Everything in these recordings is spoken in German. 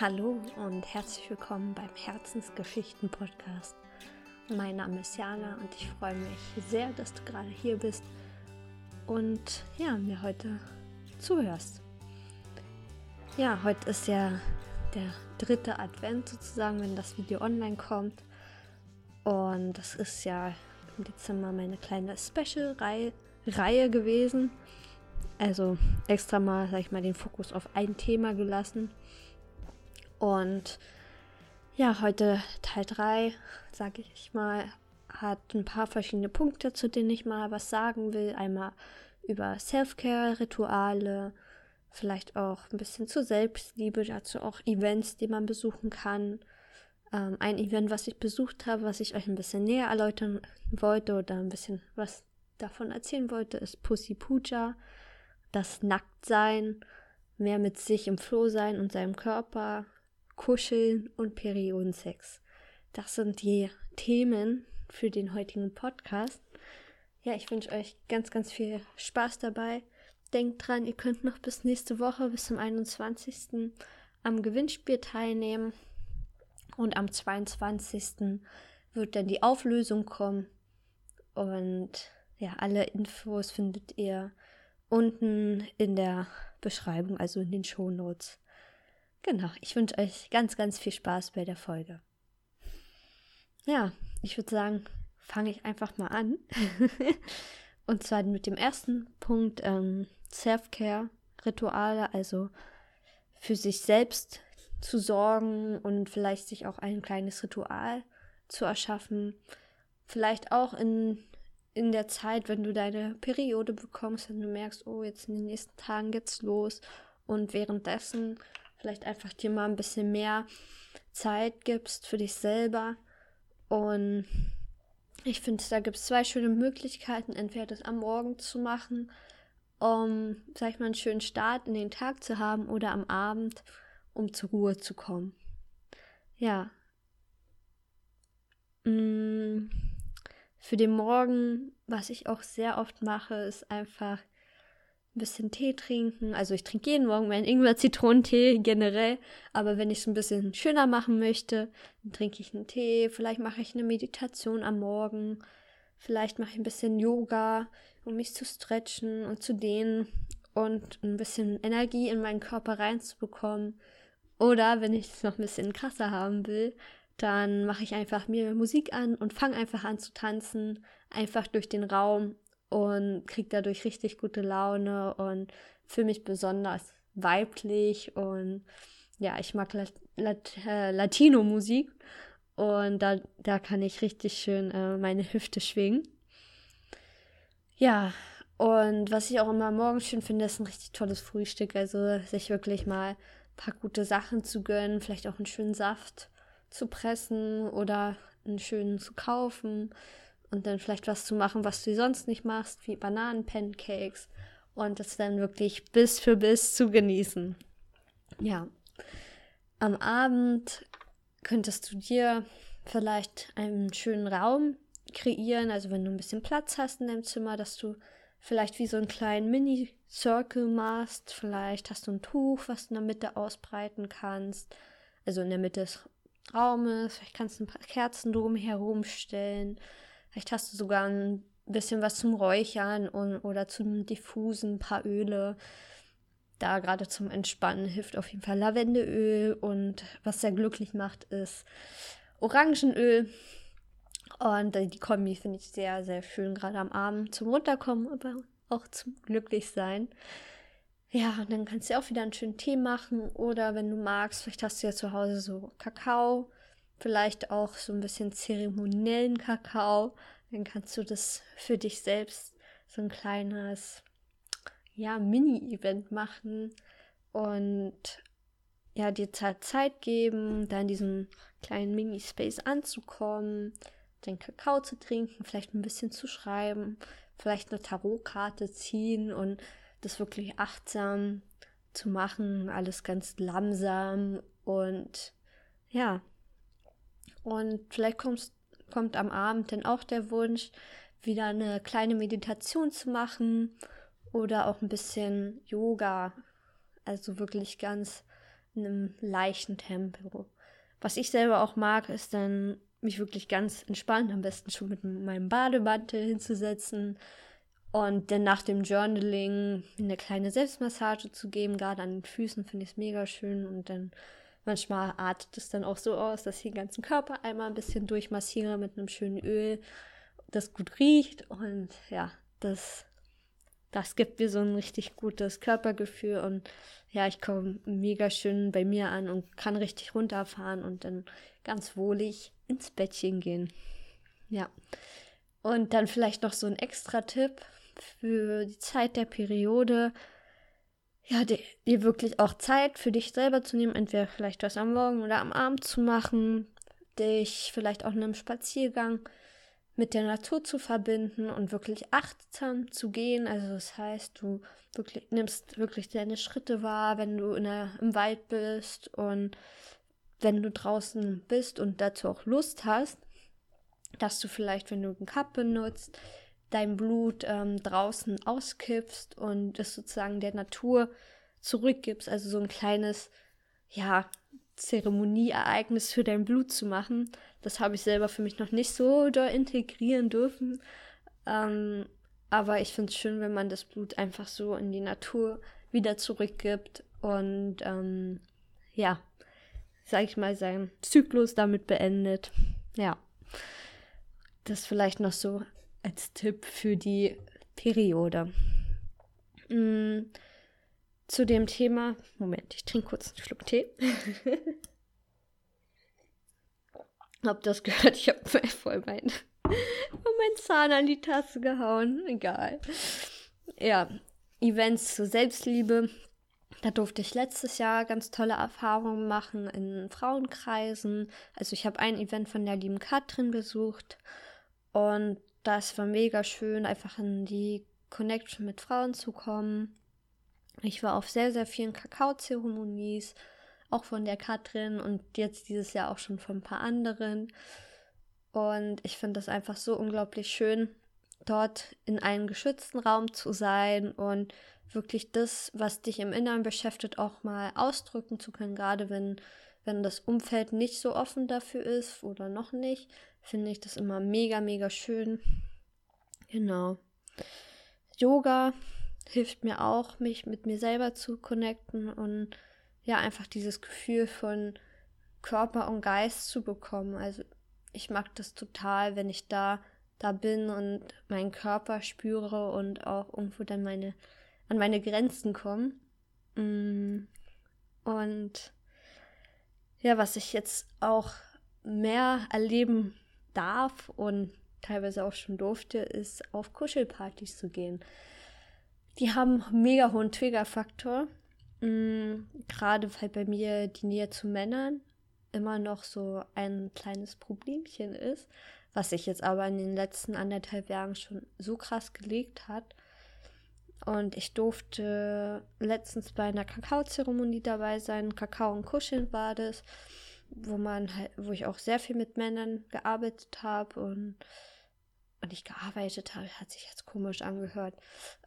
Hallo und herzlich willkommen beim Herzensgeschichten-Podcast. Mein Name ist Jana und ich freue mich sehr, dass du gerade hier bist und ja, mir heute zuhörst. Ja, heute ist ja der dritte Advent sozusagen, wenn das Video online kommt. Und das ist ja im Dezember meine kleine Special-Reihe gewesen. Also extra mal, sag ich mal, den Fokus auf ein Thema gelassen. Und ja, heute Teil 3, sage ich mal, hat ein paar verschiedene Punkte, zu denen ich mal was sagen will. Einmal über Self-Care-Rituale, vielleicht auch ein bisschen zur Selbstliebe, dazu auch Events, die man besuchen kann. Ähm, ein Event, was ich besucht habe, was ich euch ein bisschen näher erläutern wollte oder ein bisschen was davon erzählen wollte, ist Pussy Puja, das Nacktsein, mehr mit sich im Floh sein und seinem Körper, Kuscheln und Periodensex. Das sind die Themen für den heutigen Podcast. Ja, ich wünsche euch ganz, ganz viel Spaß dabei. Denkt dran, ihr könnt noch bis nächste Woche, bis zum 21. am Gewinnspiel teilnehmen. Und am 22. wird dann die Auflösung kommen. Und ja, alle Infos findet ihr unten in der Beschreibung, also in den Show Notes. Genau, ich wünsche euch ganz, ganz viel Spaß bei der Folge. Ja, ich würde sagen, fange ich einfach mal an. Und zwar mit dem ersten Punkt ähm, Self-Care-Rituale, also für sich selbst zu sorgen und vielleicht sich auch ein kleines Ritual zu erschaffen. Vielleicht auch in, in der Zeit, wenn du deine Periode bekommst, wenn du merkst, oh, jetzt in den nächsten Tagen geht's los und währenddessen vielleicht einfach dir mal ein bisschen mehr Zeit gibst für dich selber. Und ich finde, da gibt es zwei schöne Möglichkeiten, entweder das am Morgen zu machen, um, sag ich mal, einen schönen Start in den Tag zu haben, oder am Abend, um zur Ruhe zu kommen. Ja. Mm, für den Morgen, was ich auch sehr oft mache, ist einfach ein bisschen Tee trinken. Also ich trinke jeden Morgen meinen Ingwer-Zitronentee generell, aber wenn ich es ein bisschen schöner machen möchte, dann trinke ich einen Tee. Vielleicht mache ich eine Meditation am Morgen. Vielleicht mache ich ein bisschen Yoga, um mich zu stretchen und zu dehnen und ein bisschen Energie in meinen Körper reinzubekommen. Oder wenn ich es noch ein bisschen krasser haben will, dann mache ich einfach mir Musik an und fange einfach an zu tanzen, einfach durch den Raum und kriege dadurch richtig gute Laune und fühle mich besonders weiblich und ja, ich mag Lat Lat äh, Latino-Musik und da, da kann ich richtig schön äh, meine Hüfte schwingen. Ja, und was ich auch immer morgens schön finde, ist ein richtig tolles Frühstück. Also sich wirklich mal ein paar gute Sachen zu gönnen, vielleicht auch einen schönen Saft zu pressen oder einen schönen zu kaufen und dann vielleicht was zu machen, was du sonst nicht machst, wie Bananenpancakes und das dann wirklich bis für bis zu genießen. Ja. Am Abend könntest du dir vielleicht einen schönen Raum kreieren, also wenn du ein bisschen Platz hast in deinem Zimmer, dass du vielleicht wie so einen kleinen Mini-Circle machst, vielleicht hast du ein Tuch, was du in der Mitte ausbreiten kannst, also in der Mitte des Raumes, vielleicht kannst du ein paar Kerzen drumherum stellen, Vielleicht hast du sogar ein bisschen was zum Räuchern und, oder zum Diffusen, ein paar Öle. Da gerade zum Entspannen hilft auf jeden Fall Lavendeöl und was sehr glücklich macht, ist Orangenöl. Und die Kombi finde ich sehr, sehr schön, gerade am Abend zum Runterkommen, aber auch zum Glücklichsein. Ja, und dann kannst du auch wieder einen schönen Tee machen oder wenn du magst, vielleicht hast du ja zu Hause so Kakao vielleicht auch so ein bisschen zeremoniellen Kakao. Dann kannst du das für dich selbst so ein kleines, ja, Mini-Event machen und ja, dir Zeit geben, da in diesem kleinen Mini-Space anzukommen, den Kakao zu trinken, vielleicht ein bisschen zu schreiben, vielleicht eine Tarotkarte ziehen und das wirklich achtsam zu machen, alles ganz langsam und ja, und vielleicht kommst, kommt am Abend dann auch der Wunsch, wieder eine kleine Meditation zu machen oder auch ein bisschen Yoga. Also wirklich ganz in einem leichten Tempo. Was ich selber auch mag, ist dann mich wirklich ganz entspannt, am besten schon mit meinem Bademantel hinzusetzen und dann nach dem Journaling eine kleine Selbstmassage zu geben, gerade an den Füßen finde ich es mega schön und dann manchmal artet es dann auch so aus, dass ich den ganzen Körper einmal ein bisschen durchmassiere mit einem schönen Öl, das gut riecht und ja, das das gibt mir so ein richtig gutes Körpergefühl und ja, ich komme mega schön bei mir an und kann richtig runterfahren und dann ganz wohlig ins Bettchen gehen. Ja. Und dann vielleicht noch so ein extra Tipp für die Zeit der Periode. Ja, dir wirklich auch Zeit für dich selber zu nehmen, entweder vielleicht was am Morgen oder am Abend zu machen, dich vielleicht auch in einem Spaziergang mit der Natur zu verbinden und wirklich achtsam zu gehen. Also das heißt, du wirklich, nimmst wirklich deine Schritte wahr, wenn du in der, im Wald bist und wenn du draußen bist und dazu auch Lust hast, dass du vielleicht, wenn du einen Cup benutzt, dein Blut ähm, draußen auskippst und es sozusagen der Natur zurückgibst. Also so ein kleines, ja, Zeremonieereignis für dein Blut zu machen. Das habe ich selber für mich noch nicht so doll integrieren dürfen. Ähm, aber ich finde es schön, wenn man das Blut einfach so in die Natur wieder zurückgibt und ähm, ja, sag ich mal, seinen Zyklus damit beendet. Ja. Das vielleicht noch so als Tipp für die Periode. Mhm zu dem Thema. Moment, ich trinke kurz einen Schluck Tee. Hab das gehört? Ich habe voll mein, mein Zahn an die Tasse gehauen. Egal. Ja, Events zur Selbstliebe. Da durfte ich letztes Jahr ganz tolle Erfahrungen machen in Frauenkreisen. Also ich habe ein Event von der lieben Katrin besucht und das war mega schön, einfach in die Connection mit Frauen zu kommen. Ich war auf sehr, sehr vielen Kakaozeremonies, auch von der Katrin und jetzt dieses Jahr auch schon von ein paar anderen. Und ich finde das einfach so unglaublich schön, dort in einem geschützten Raum zu sein und wirklich das, was dich im Inneren beschäftigt, auch mal ausdrücken zu können, gerade wenn, wenn das Umfeld nicht so offen dafür ist oder noch nicht, finde ich das immer mega, mega schön. Genau. Yoga hilft mir auch, mich mit mir selber zu connecten und ja, einfach dieses Gefühl von Körper und Geist zu bekommen. Also ich mag das total, wenn ich da da bin und meinen Körper spüre und auch irgendwo dann meine an meine Grenzen komme. Mm. Und ja, was ich jetzt auch mehr erleben darf und teilweise auch schon durfte, ist auf Kuschelpartys zu gehen. Die haben mega hohen Triggerfaktor. Mhm, Gerade weil bei mir die Nähe zu Männern immer noch so ein kleines Problemchen ist, was sich jetzt aber in den letzten anderthalb Jahren schon so krass gelegt hat. Und ich durfte letztens bei einer Kakaozeremonie dabei sein. Kakao und Kuscheln war das, wo man halt, wo ich auch sehr viel mit Männern gearbeitet habe und und ich gearbeitet habe, hat sich jetzt komisch angehört,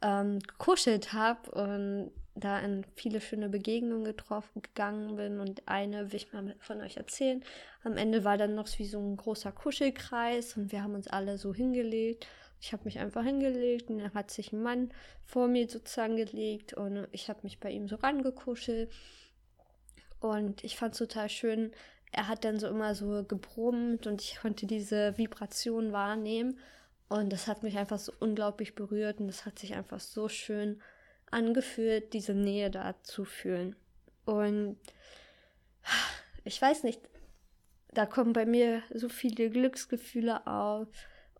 ähm, gekuschelt habe und da in viele schöne Begegnungen getroffen gegangen bin und eine will ich mal von euch erzählen. Am Ende war dann noch wie so ein großer Kuschelkreis und wir haben uns alle so hingelegt. Ich habe mich einfach hingelegt und dann hat sich ein Mann vor mir sozusagen gelegt und ich habe mich bei ihm so rangekuschelt und ich fand es total schön. Er hat dann so immer so gebrummt und ich konnte diese Vibration wahrnehmen und das hat mich einfach so unglaublich berührt und es hat sich einfach so schön angefühlt, diese Nähe da zu fühlen. Und ich weiß nicht, da kommen bei mir so viele Glücksgefühle auf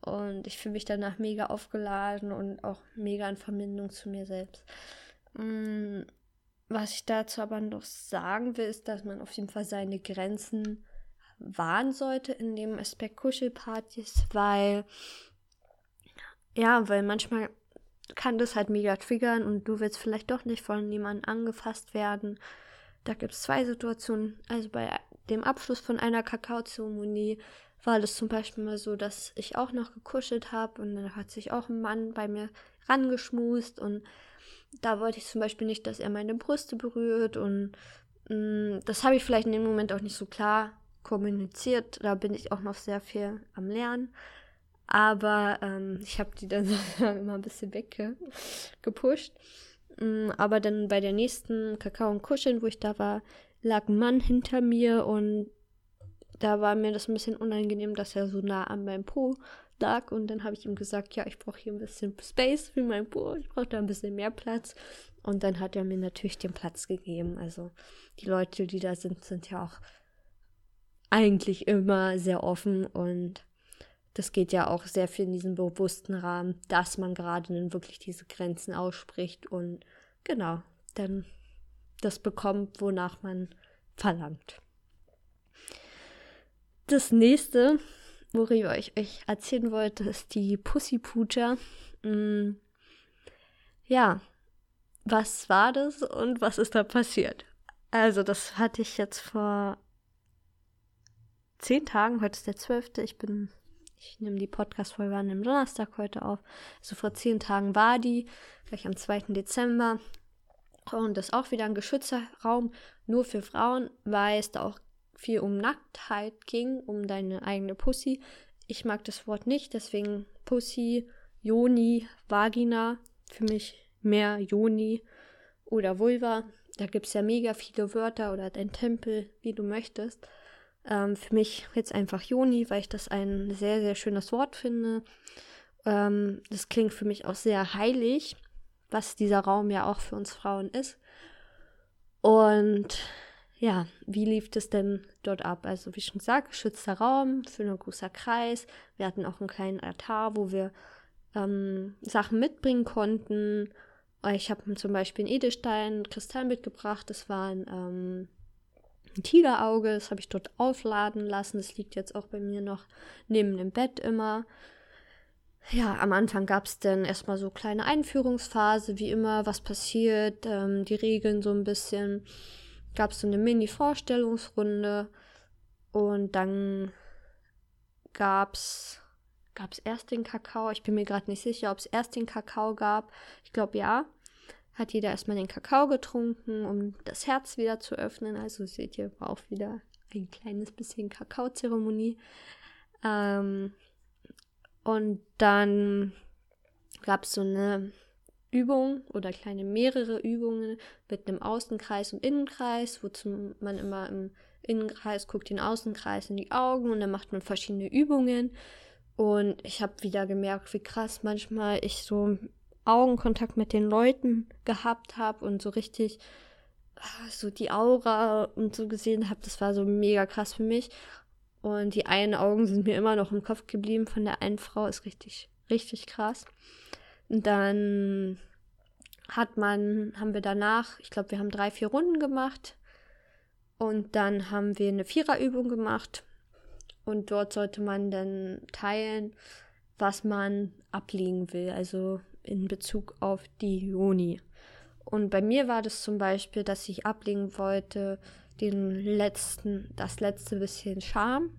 und ich fühle mich danach mega aufgeladen und auch mega in Verbindung zu mir selbst. Was ich dazu aber noch sagen will, ist, dass man auf jeden Fall seine Grenzen wahren sollte in dem Aspekt Kuschelpartys, weil ja, weil manchmal kann das halt mega triggern und du willst vielleicht doch nicht von jemandem angefasst werden. Da gibt es zwei Situationen. Also bei dem Abschluss von einer Kakaozeremonie war das zum Beispiel mal so, dass ich auch noch gekuschelt habe und dann hat sich auch ein Mann bei mir rangeschmust und da wollte ich zum Beispiel nicht, dass er meine Brüste berührt und Mm, das habe ich vielleicht in dem Moment auch nicht so klar kommuniziert. Da bin ich auch noch sehr viel am Lernen. Aber ähm, ich habe die dann immer ein bisschen weggepusht. Mm, aber dann bei der nächsten Kakao und Kuscheln, wo ich da war, lag ein Mann hinter mir und da war mir das ein bisschen unangenehm, dass er so nah an meinem Po lag. Und dann habe ich ihm gesagt, ja, ich brauche hier ein bisschen Space für mein Po. Ich brauche da ein bisschen mehr Platz. Und dann hat er mir natürlich den Platz gegeben. Also die Leute, die da sind, sind ja auch eigentlich immer sehr offen und das geht ja auch sehr viel in diesem bewussten Rahmen, dass man gerade dann wirklich diese Grenzen ausspricht und genau, dann das bekommt, wonach man verlangt. Das nächste, worüber ich euch erzählen wollte, ist die Pussy Puja. Mm, ja, was war das und was ist da passiert? Also, das hatte ich jetzt vor zehn Tagen, heute ist der zwölfte, ich bin ich nehme die Podcast-Folge an dem Donnerstag heute auf. Also vor zehn Tagen war die, gleich am 2. Dezember. Und das ist auch wieder ein geschützter Raum, nur für Frauen, weil es da auch viel um Nacktheit ging, um deine eigene Pussy. Ich mag das Wort nicht, deswegen Pussy, Joni, Vagina. Für mich mehr Joni oder Vulva. Da gibt es ja mega viele Wörter oder dein Tempel, wie du möchtest. Ähm, für mich jetzt einfach Joni, weil ich das ein sehr, sehr schönes Wort finde. Ähm, das klingt für mich auch sehr heilig, was dieser Raum ja auch für uns Frauen ist. Und ja, wie lief es denn dort ab? Also wie schon gesagt, geschützter Raum, für einen großer Kreis. Wir hatten auch einen kleinen Altar, wo wir ähm, Sachen mitbringen konnten. Ich habe zum Beispiel einen Edelstein, Kristall mitgebracht. Das war ein ähm, ein Tigerauge, das habe ich dort aufladen lassen. Das liegt jetzt auch bei mir noch neben dem Bett immer. Ja, am Anfang gab es dann erstmal so kleine Einführungsphase, wie immer, was passiert, ähm, die Regeln so ein bisschen. Gab es so eine Mini-Vorstellungsrunde und dann gab es erst den Kakao. Ich bin mir gerade nicht sicher, ob es erst den Kakao gab. Ich glaube ja hat jeder erstmal den Kakao getrunken, um das Herz wieder zu öffnen. Also seht ihr, war auch wieder ein kleines bisschen Kakaozeremonie. Ähm, und dann gab es so eine Übung oder kleine mehrere Übungen mit einem Außenkreis und Innenkreis, wozu man immer im Innenkreis guckt den Außenkreis in die Augen und dann macht man verschiedene Übungen. Und ich habe wieder gemerkt, wie krass manchmal ich so Augenkontakt mit den Leuten gehabt habe und so richtig ah, so die Aura und so gesehen habe, das war so mega krass für mich. Und die einen Augen sind mir immer noch im Kopf geblieben von der einen Frau, ist richtig, richtig krass. Dann hat man, haben wir danach, ich glaube, wir haben drei, vier Runden gemacht. Und dann haben wir eine Viererübung gemacht. Und dort sollte man dann teilen, was man ablegen will. Also in Bezug auf die Juni. Und bei mir war das zum Beispiel, dass ich ablegen wollte, den letzten, das letzte bisschen Scham,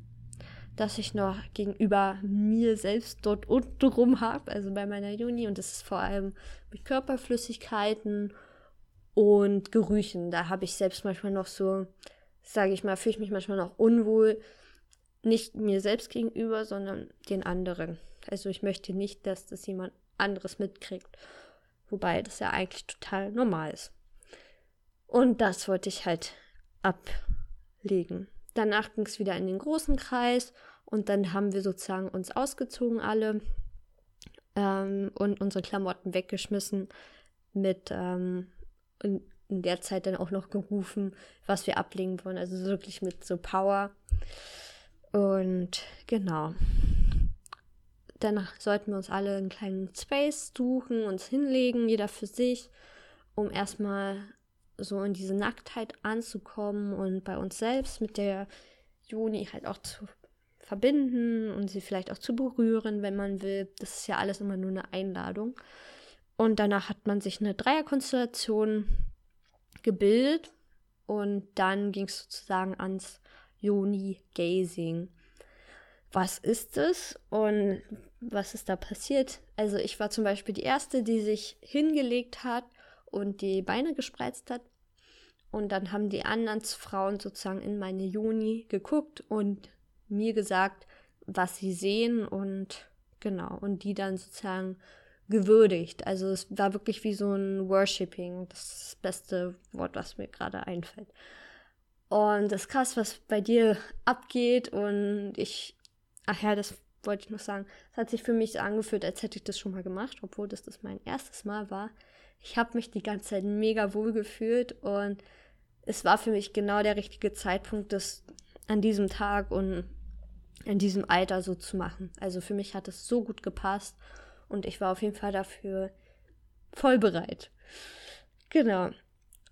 das ich noch gegenüber mir selbst dort unten rum habe, also bei meiner Juni. Und das ist vor allem mit Körperflüssigkeiten und Gerüchen. Da habe ich selbst manchmal noch so, sage ich mal, fühle ich mich manchmal noch unwohl, nicht mir selbst gegenüber, sondern den anderen. Also ich möchte nicht, dass das jemand anderes mitkriegt. Wobei das ja eigentlich total normal ist. Und das wollte ich halt ablegen. Danach ging es wieder in den großen Kreis und dann haben wir sozusagen uns ausgezogen alle ähm, und unsere Klamotten weggeschmissen mit ähm, in, in der Zeit dann auch noch gerufen, was wir ablegen wollen. Also wirklich mit so Power. Und genau dann sollten wir uns alle einen kleinen Space suchen, uns hinlegen, jeder für sich, um erstmal so in diese Nacktheit anzukommen und bei uns selbst mit der Juni halt auch zu verbinden und sie vielleicht auch zu berühren, wenn man will. Das ist ja alles immer nur eine Einladung. Und danach hat man sich eine Dreierkonstellation gebildet und dann ging es sozusagen ans Joni-Gazing was ist es und was ist da passiert. Also ich war zum Beispiel die Erste, die sich hingelegt hat und die Beine gespreizt hat. Und dann haben die anderen Frauen sozusagen in meine Juni geguckt und mir gesagt, was sie sehen und genau, und die dann sozusagen gewürdigt. Also es war wirklich wie so ein Worshipping, das das beste Wort, was mir gerade einfällt. Und das ist krass, was bei dir abgeht und ich, ach ja, das wollte ich noch sagen, es hat sich für mich so angefühlt, als hätte ich das schon mal gemacht, obwohl das das mein erstes Mal war. Ich habe mich die ganze Zeit mega wohl gefühlt und es war für mich genau der richtige Zeitpunkt, das an diesem Tag und in diesem Alter so zu machen. Also für mich hat es so gut gepasst und ich war auf jeden Fall dafür voll bereit. Genau.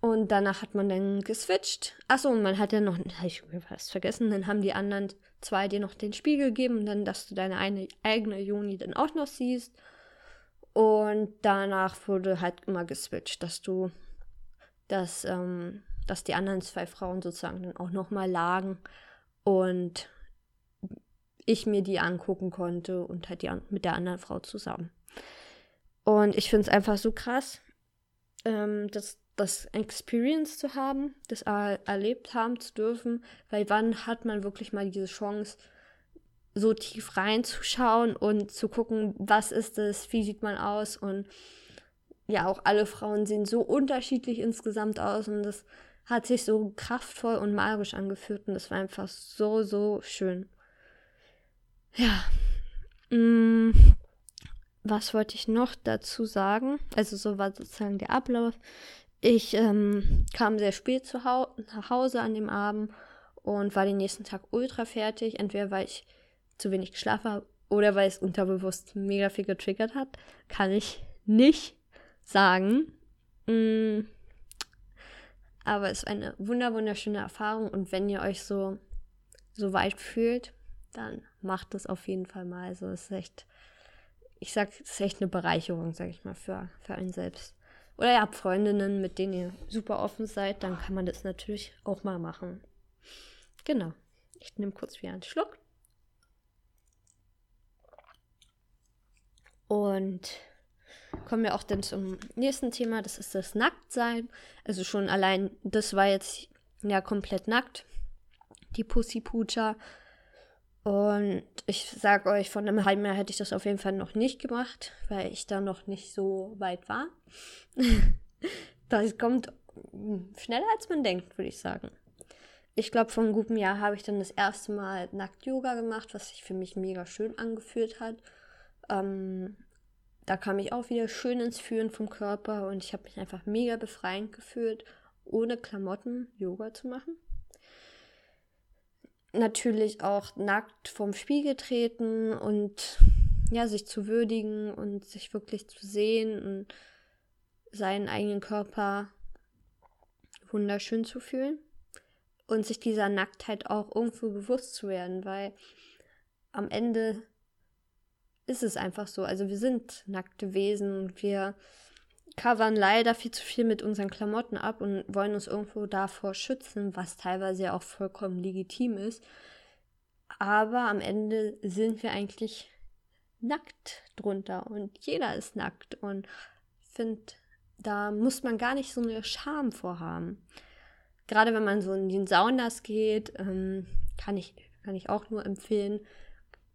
Und danach hat man dann geswitcht. Achso, und man hat ja noch, habe ich fast vergessen, dann haben die anderen zwei dir noch den Spiegel gegeben dann, dass du deine eine, eigene Juni dann auch noch siehst. Und danach wurde halt immer geswitcht, dass du, dass, ähm, dass die anderen zwei Frauen sozusagen dann auch nochmal lagen und ich mir die angucken konnte und halt die mit der anderen Frau zusammen. Und ich finde es einfach so krass, ähm, das, das Experience zu haben, das er erlebt haben zu dürfen, weil wann hat man wirklich mal diese Chance, so tief reinzuschauen und zu gucken, was ist es, wie sieht man aus und ja, auch alle Frauen sehen so unterschiedlich insgesamt aus und das hat sich so kraftvoll und magisch angefühlt und das war einfach so, so schön. Ja. Mm, was wollte ich noch dazu sagen? Also so war sozusagen der Ablauf. Ich ähm, kam sehr spät zu hau nach Hause an dem Abend und war den nächsten Tag ultra fertig. Entweder weil ich zu wenig geschlafen habe oder weil es unterbewusst mega viel getriggert hat. Kann ich nicht sagen. Mm, aber es ist eine wunder wunderschöne Erfahrung und wenn ihr euch so so weit fühlt, dann macht das auf jeden Fall mal. Also es ist echt, ich sag, es ist echt eine Bereicherung, sag ich mal, für, für einen selbst. Oder ihr habt Freundinnen, mit denen ihr super offen seid, dann kann man das natürlich auch mal machen. Genau. Ich nehme kurz wieder einen Schluck. Und kommen wir auch dann zum nächsten Thema, das ist das Nacktsein. Also schon allein, das war jetzt ja komplett nackt. Die Pussy Pucha und ich sage euch, von einem halben Jahr hätte ich das auf jeden Fall noch nicht gemacht, weil ich da noch nicht so weit war. das kommt schneller als man denkt, würde ich sagen. Ich glaube, vor einem guten Jahr habe ich dann das erste Mal Nackt-Yoga gemacht, was sich für mich mega schön angefühlt hat. Ähm, da kam ich auch wieder schön ins Fühlen vom Körper und ich habe mich einfach mega befreiend gefühlt, ohne Klamotten Yoga zu machen. Natürlich auch nackt vorm Spiegel treten und ja, sich zu würdigen und sich wirklich zu sehen und seinen eigenen Körper wunderschön zu fühlen und sich dieser Nacktheit auch irgendwo bewusst zu werden, weil am Ende ist es einfach so. Also wir sind nackte Wesen und wir covern leider viel zu viel mit unseren Klamotten ab und wollen uns irgendwo davor schützen, was teilweise ja auch vollkommen legitim ist. Aber am Ende sind wir eigentlich nackt drunter und jeder ist nackt und finde, da muss man gar nicht so eine Scham vorhaben. Gerade wenn man so in den Saunas geht, ähm, kann, ich, kann ich auch nur empfehlen,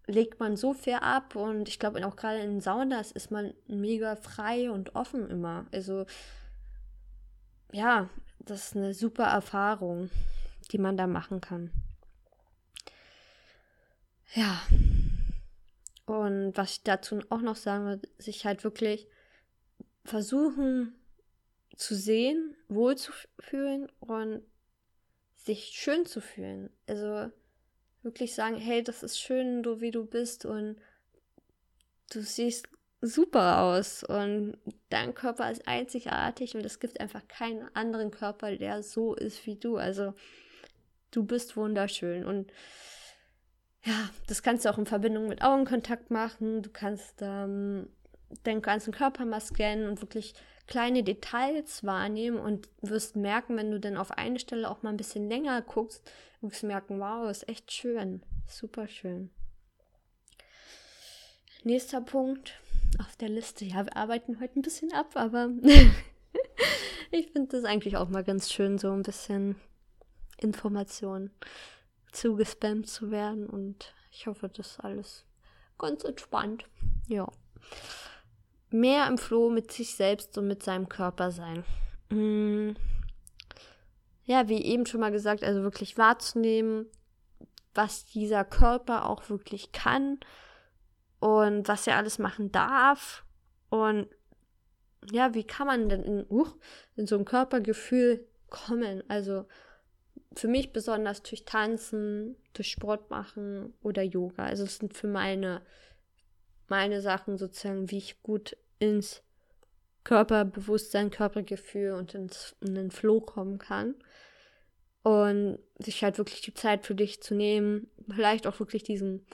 legt man so viel ab und ich glaube auch gerade in Saunas ist man mega frei und offen immer. Also ja, das ist eine super Erfahrung, die man da machen kann. Ja. Und was ich dazu auch noch sagen würde, sich halt wirklich versuchen zu sehen, wohlzufühlen und sich schön zu fühlen. Also wirklich sagen, hey, das ist schön, du wie du bist und du siehst super aus und dein Körper ist einzigartig und es gibt einfach keinen anderen Körper, der so ist wie du. Also du bist wunderschön und ja, das kannst du auch in Verbindung mit Augenkontakt machen. Du kannst ähm, deinen ganzen Körper mal scannen und wirklich kleine Details wahrnehmen und wirst merken, wenn du dann auf eine Stelle auch mal ein bisschen länger guckst, wirst du merken, wow, ist echt schön. Super schön. Nächster Punkt auf der Liste. Ja, wir arbeiten heute ein bisschen ab, aber ich finde das eigentlich auch mal ganz schön, so ein bisschen Informationen zugespammt zu werden und ich hoffe, das ist alles ganz entspannt. Ja. Mehr im Floh mit sich selbst und mit seinem Körper sein. Hm. Ja, wie eben schon mal gesagt, also wirklich wahrzunehmen, was dieser Körper auch wirklich kann und was er alles machen darf und ja, wie kann man denn in, uh, in so ein Körpergefühl kommen? Also für mich besonders durch Tanzen, durch Sport machen oder Yoga. Also es sind für meine, meine Sachen sozusagen, wie ich gut ins Körperbewusstsein, Körpergefühl und ins, in den Flow kommen kann. Und sich halt wirklich die Zeit für dich zu nehmen, vielleicht auch wirklich diesen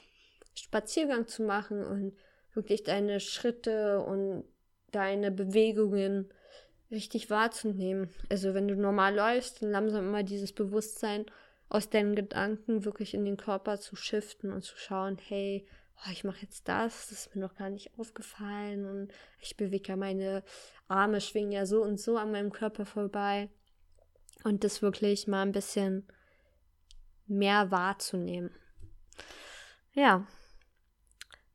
Spaziergang zu machen und wirklich deine Schritte und deine Bewegungen richtig wahrzunehmen. Also wenn du normal läufst, dann langsam immer dieses Bewusstsein aus deinen Gedanken wirklich in den Körper zu shiften und zu schauen, hey, oh, ich mache jetzt das, das ist mir noch gar nicht aufgefallen und ich bewege ja meine Arme, schwingen ja so und so an meinem Körper vorbei. Und das wirklich mal ein bisschen mehr wahrzunehmen. Ja,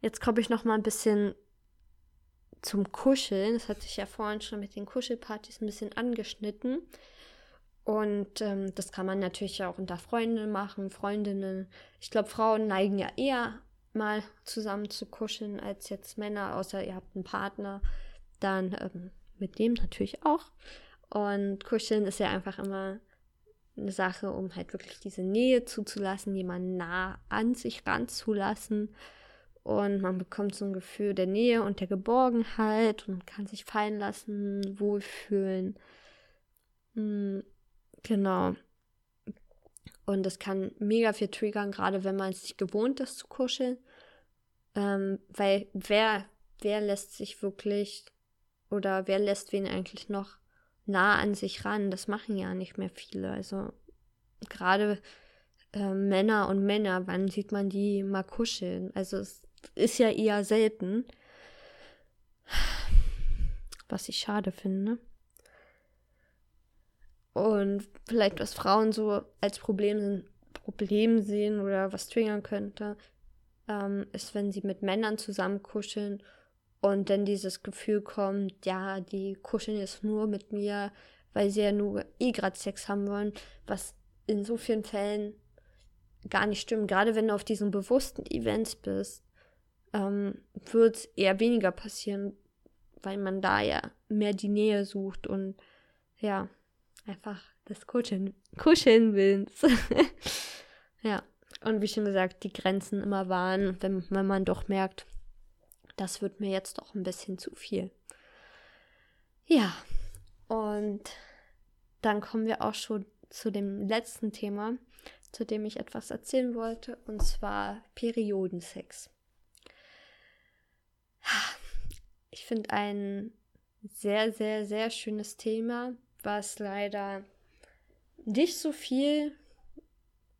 jetzt komme ich noch mal ein bisschen zum Kuscheln. Das hat sich ja vorhin schon mit den Kuschelpartys ein bisschen angeschnitten. Und ähm, das kann man natürlich auch unter Freunden machen, Freundinnen. Ich glaube, Frauen neigen ja eher mal zusammen zu kuscheln als jetzt Männer, außer ihr habt einen Partner, dann ähm, mit dem natürlich auch. Und kuscheln ist ja einfach immer eine Sache, um halt wirklich diese Nähe zuzulassen, jemanden nah an sich ranzulassen und man bekommt so ein Gefühl der Nähe und der Geborgenheit und kann sich fallen lassen, wohlfühlen. Mhm, genau. Und das kann mega viel triggern, gerade wenn man es nicht gewohnt ist zu kuscheln. Ähm, weil wer, wer lässt sich wirklich oder wer lässt wen eigentlich noch nah an sich ran? Das machen ja nicht mehr viele. Also gerade äh, Männer und Männer, wann sieht man die mal kuscheln? Also es ist ja eher selten. Was ich schade finde. Und vielleicht, was Frauen so als Problem, Problem sehen oder was triggern könnte, ähm, ist, wenn sie mit Männern zusammen kuscheln und dann dieses Gefühl kommt, ja, die kuscheln jetzt nur mit mir, weil sie ja nur eh gerade Sex haben wollen, was in so vielen Fällen gar nicht stimmt. Gerade wenn du auf diesen bewussten Events bist, ähm, wird es eher weniger passieren, weil man da ja mehr die Nähe sucht und ja, einfach Kuscheln, Kuscheln willens. ja, und wie schon gesagt, die Grenzen immer wahren, wenn, wenn man doch merkt, das wird mir jetzt doch ein bisschen zu viel. Ja, und dann kommen wir auch schon zu dem letzten Thema, zu dem ich etwas erzählen wollte, und zwar Periodensex. Ich finde ein sehr, sehr, sehr schönes Thema, was leider nicht so viel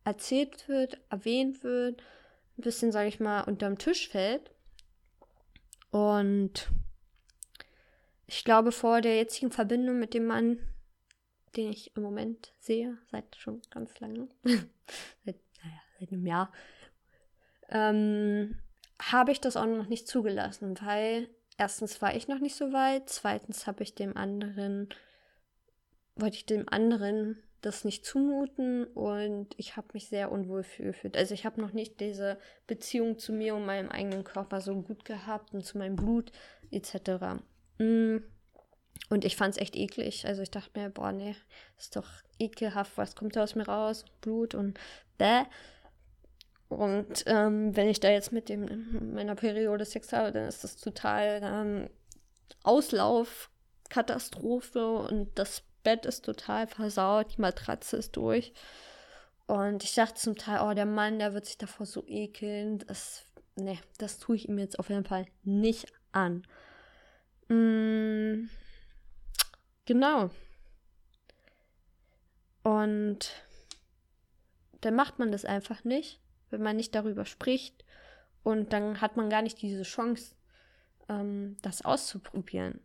erzählt wird, erwähnt wird, ein bisschen, sage ich mal, unterm Tisch fällt. Und ich glaube, vor der jetzigen Verbindung mit dem Mann, den ich im Moment sehe, seit schon ganz lange, seit, naja, seit einem Jahr, ähm, habe ich das auch noch nicht zugelassen, weil erstens war ich noch nicht so weit, zweitens habe ich dem anderen, wollte ich dem anderen das nicht zumuten und ich habe mich sehr unwohl gefühlt. Also ich habe noch nicht diese Beziehung zu mir und meinem eigenen Körper so gut gehabt und zu meinem Blut etc. Mm. Und ich fand es echt eklig. Also ich dachte mir, boah, nee, ist doch ekelhaft, was kommt da aus mir raus? Blut und bäh. Und ähm, wenn ich da jetzt mit dem in meiner Periode Sex habe, dann ist das total ähm, Auslauf, Katastrophe und das Bett ist total versaut, die Matratze ist durch. Und ich dachte zum Teil, oh, der Mann, der wird sich davor so ekeln. Das, nee, das tue ich ihm jetzt auf jeden Fall nicht an. Mm, genau. Und dann macht man das einfach nicht wenn man nicht darüber spricht. Und dann hat man gar nicht diese Chance, ähm, das auszuprobieren.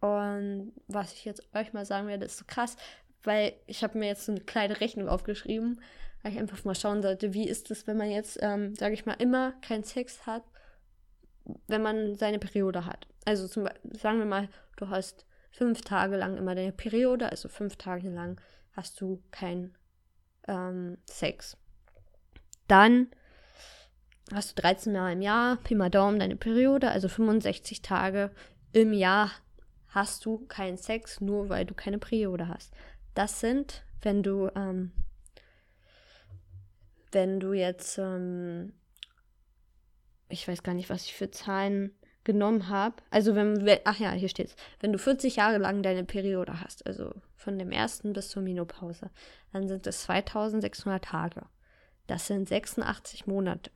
Und was ich jetzt euch mal sagen werde, ist so krass, weil ich habe mir jetzt so eine kleine Rechnung aufgeschrieben, weil ich einfach mal schauen sollte, wie ist es, wenn man jetzt, ähm, sage ich mal, immer keinen Sex hat, wenn man seine Periode hat. Also zum sagen wir mal, du hast fünf Tage lang immer deine Periode, also fünf Tage lang hast du keinen ähm, Sex. Dann hast du 13 Mal im Jahr, Pi mal Daumen, deine Periode, also 65 Tage im Jahr hast du keinen Sex, nur weil du keine Periode hast. Das sind, wenn du, ähm, wenn du jetzt, ähm, ich weiß gar nicht, was ich für Zahlen genommen habe. Also wenn, ach ja, hier steht's. Wenn du 40 Jahre lang deine Periode hast, also von dem ersten bis zur Menopause, dann sind es 2600 Tage. Das sind 86 Monate.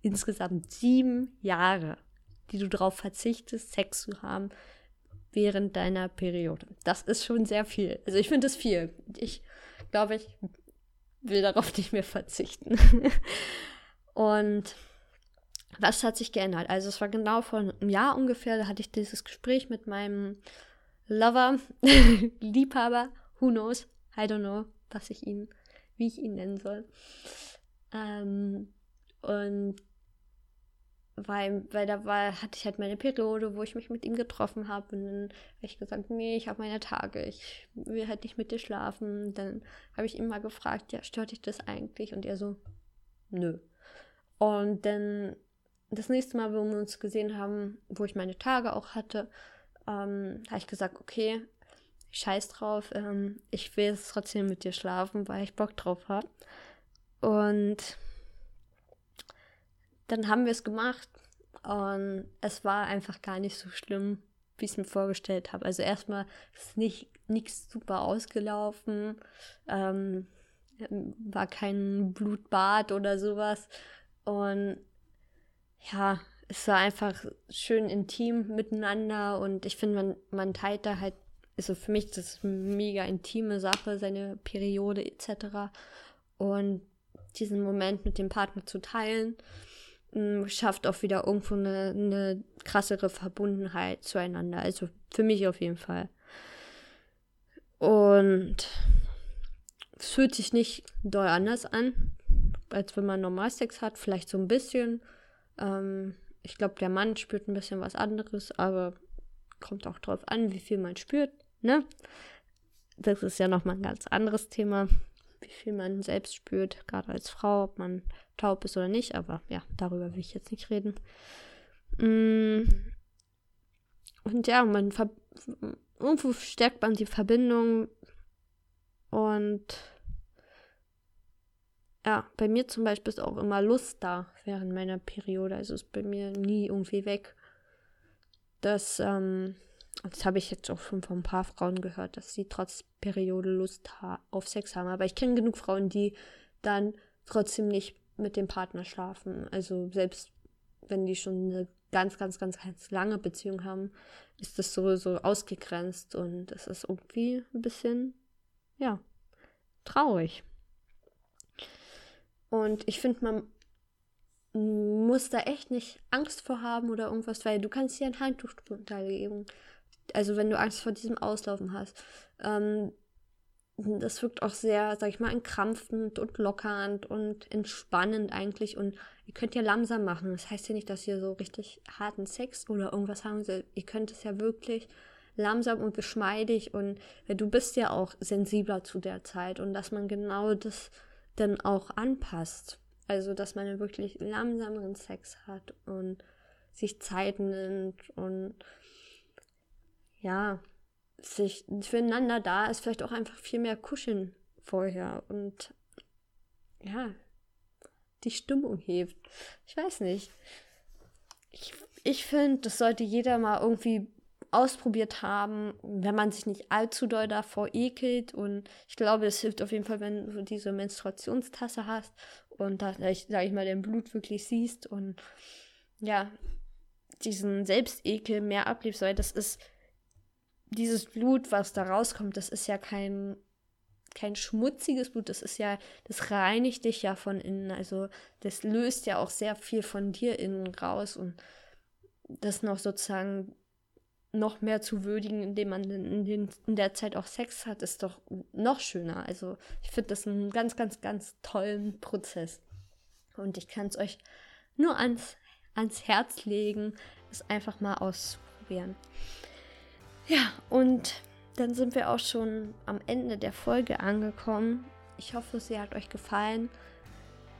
Insgesamt sieben Jahre, die du darauf verzichtest, Sex zu haben während deiner Periode. Das ist schon sehr viel. Also ich finde es viel. Ich glaube, ich will darauf nicht mehr verzichten. Und was hat sich geändert? Also es war genau vor einem Jahr ungefähr, da hatte ich dieses Gespräch mit meinem Lover, Liebhaber, who knows, I don't know, was ich ihn, wie ich ihn nennen soll. Ähm, und weil, weil da war, hatte ich halt meine Periode, wo ich mich mit ihm getroffen habe. Und dann habe ich gesagt, nee, ich habe meine Tage, ich will halt nicht mit dir schlafen. Dann habe ich ihn mal gefragt, ja, stört dich das eigentlich? Und er so, nö. Und dann das nächste Mal, wo wir uns gesehen haben, wo ich meine Tage auch hatte, ähm, habe ich gesagt, okay, scheiß drauf, ähm, ich will jetzt trotzdem mit dir schlafen, weil ich Bock drauf habe. Und dann haben wir es gemacht und es war einfach gar nicht so schlimm, wie ich es mir vorgestellt habe. Also erstmal ist nicht nichts super ausgelaufen, ähm, war kein Blutbad oder sowas und ja, es war einfach schön intim miteinander und ich finde, man, man teilt da halt, also für mich das ist eine mega intime Sache, seine Periode etc. Und diesen Moment mit dem Partner zu teilen, mm, schafft auch wieder irgendwo eine, eine krassere Verbundenheit zueinander. Also für mich auf jeden Fall. Und es fühlt sich nicht doll anders an, als wenn man normal Sex hat. Vielleicht so ein bisschen. Ähm, ich glaube, der Mann spürt ein bisschen was anderes, aber kommt auch drauf an, wie viel man spürt. Ne? Das ist ja nochmal ein ganz anderes Thema wie viel man selbst spürt, gerade als Frau, ob man taub ist oder nicht. Aber ja, darüber will ich jetzt nicht reden. Mm. Und ja, man irgendwo stärkt man die Verbindung und ja, bei mir zum Beispiel ist auch immer Lust da während meiner Periode. Also ist bei mir nie irgendwie weg. Das ähm, das habe ich jetzt auch schon von ein paar Frauen gehört, dass sie trotz Periode Lust auf Sex haben. Aber ich kenne genug Frauen, die dann trotzdem nicht mit dem Partner schlafen. Also selbst wenn die schon eine ganz, ganz, ganz, ganz lange Beziehung haben, ist das so, so ausgegrenzt und es ist irgendwie ein bisschen, ja, traurig. Und ich finde, man muss da echt nicht Angst vor haben oder irgendwas, weil du kannst dir ein Handtuch drunter legen also wenn du Angst vor diesem Auslaufen hast. Ähm, das wirkt auch sehr, sag ich mal, entkrampfend und lockernd und entspannend eigentlich. Und ihr könnt ja langsam machen. Das heißt ja nicht, dass ihr so richtig harten Sex oder irgendwas haben sollt. Ihr könnt es ja wirklich langsam und geschmeidig und du bist ja auch sensibler zu der Zeit und dass man genau das dann auch anpasst. Also, dass man wirklich langsameren Sex hat und sich Zeit nimmt und ja, sich füreinander da ist, vielleicht auch einfach viel mehr kuscheln vorher und ja, die Stimmung hebt. Ich weiß nicht. Ich, ich finde, das sollte jeder mal irgendwie ausprobiert haben, wenn man sich nicht allzu doll davor ekelt. Und ich glaube, es hilft auf jeden Fall, wenn du diese Menstruationstasse hast und da, sag ich mal, dein Blut wirklich siehst und ja, diesen Selbstekel mehr ablebst, weil das ist dieses Blut, was da rauskommt, das ist ja kein, kein schmutziges Blut, das ist ja, das reinigt dich ja von innen. Also das löst ja auch sehr viel von dir innen raus und das noch sozusagen noch mehr zu würdigen, indem man in, den, in der Zeit auch Sex hat, ist doch noch schöner. Also ich finde das einen ganz, ganz, ganz tollen Prozess. Und ich kann es euch nur ans, ans Herz legen, es einfach mal auszuprobieren. Ja, und dann sind wir auch schon am Ende der Folge angekommen. Ich hoffe, sie hat euch gefallen.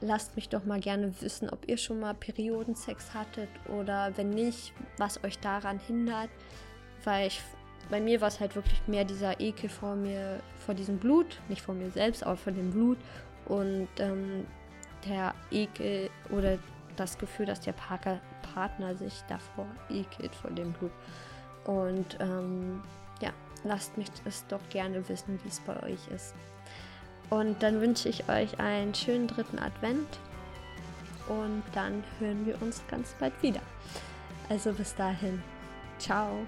Lasst mich doch mal gerne wissen, ob ihr schon mal Periodensex hattet oder wenn nicht, was euch daran hindert. Weil ich, bei mir war es halt wirklich mehr dieser Ekel vor mir, vor diesem Blut, nicht vor mir selbst, aber vor dem Blut. Und ähm, der Ekel oder das Gefühl, dass der Parker, Partner sich davor ekelt vor dem Blut. Und ähm, ja, lasst mich es doch gerne wissen, wie es bei euch ist. Und dann wünsche ich euch einen schönen dritten Advent. Und dann hören wir uns ganz bald wieder. Also bis dahin. Ciao.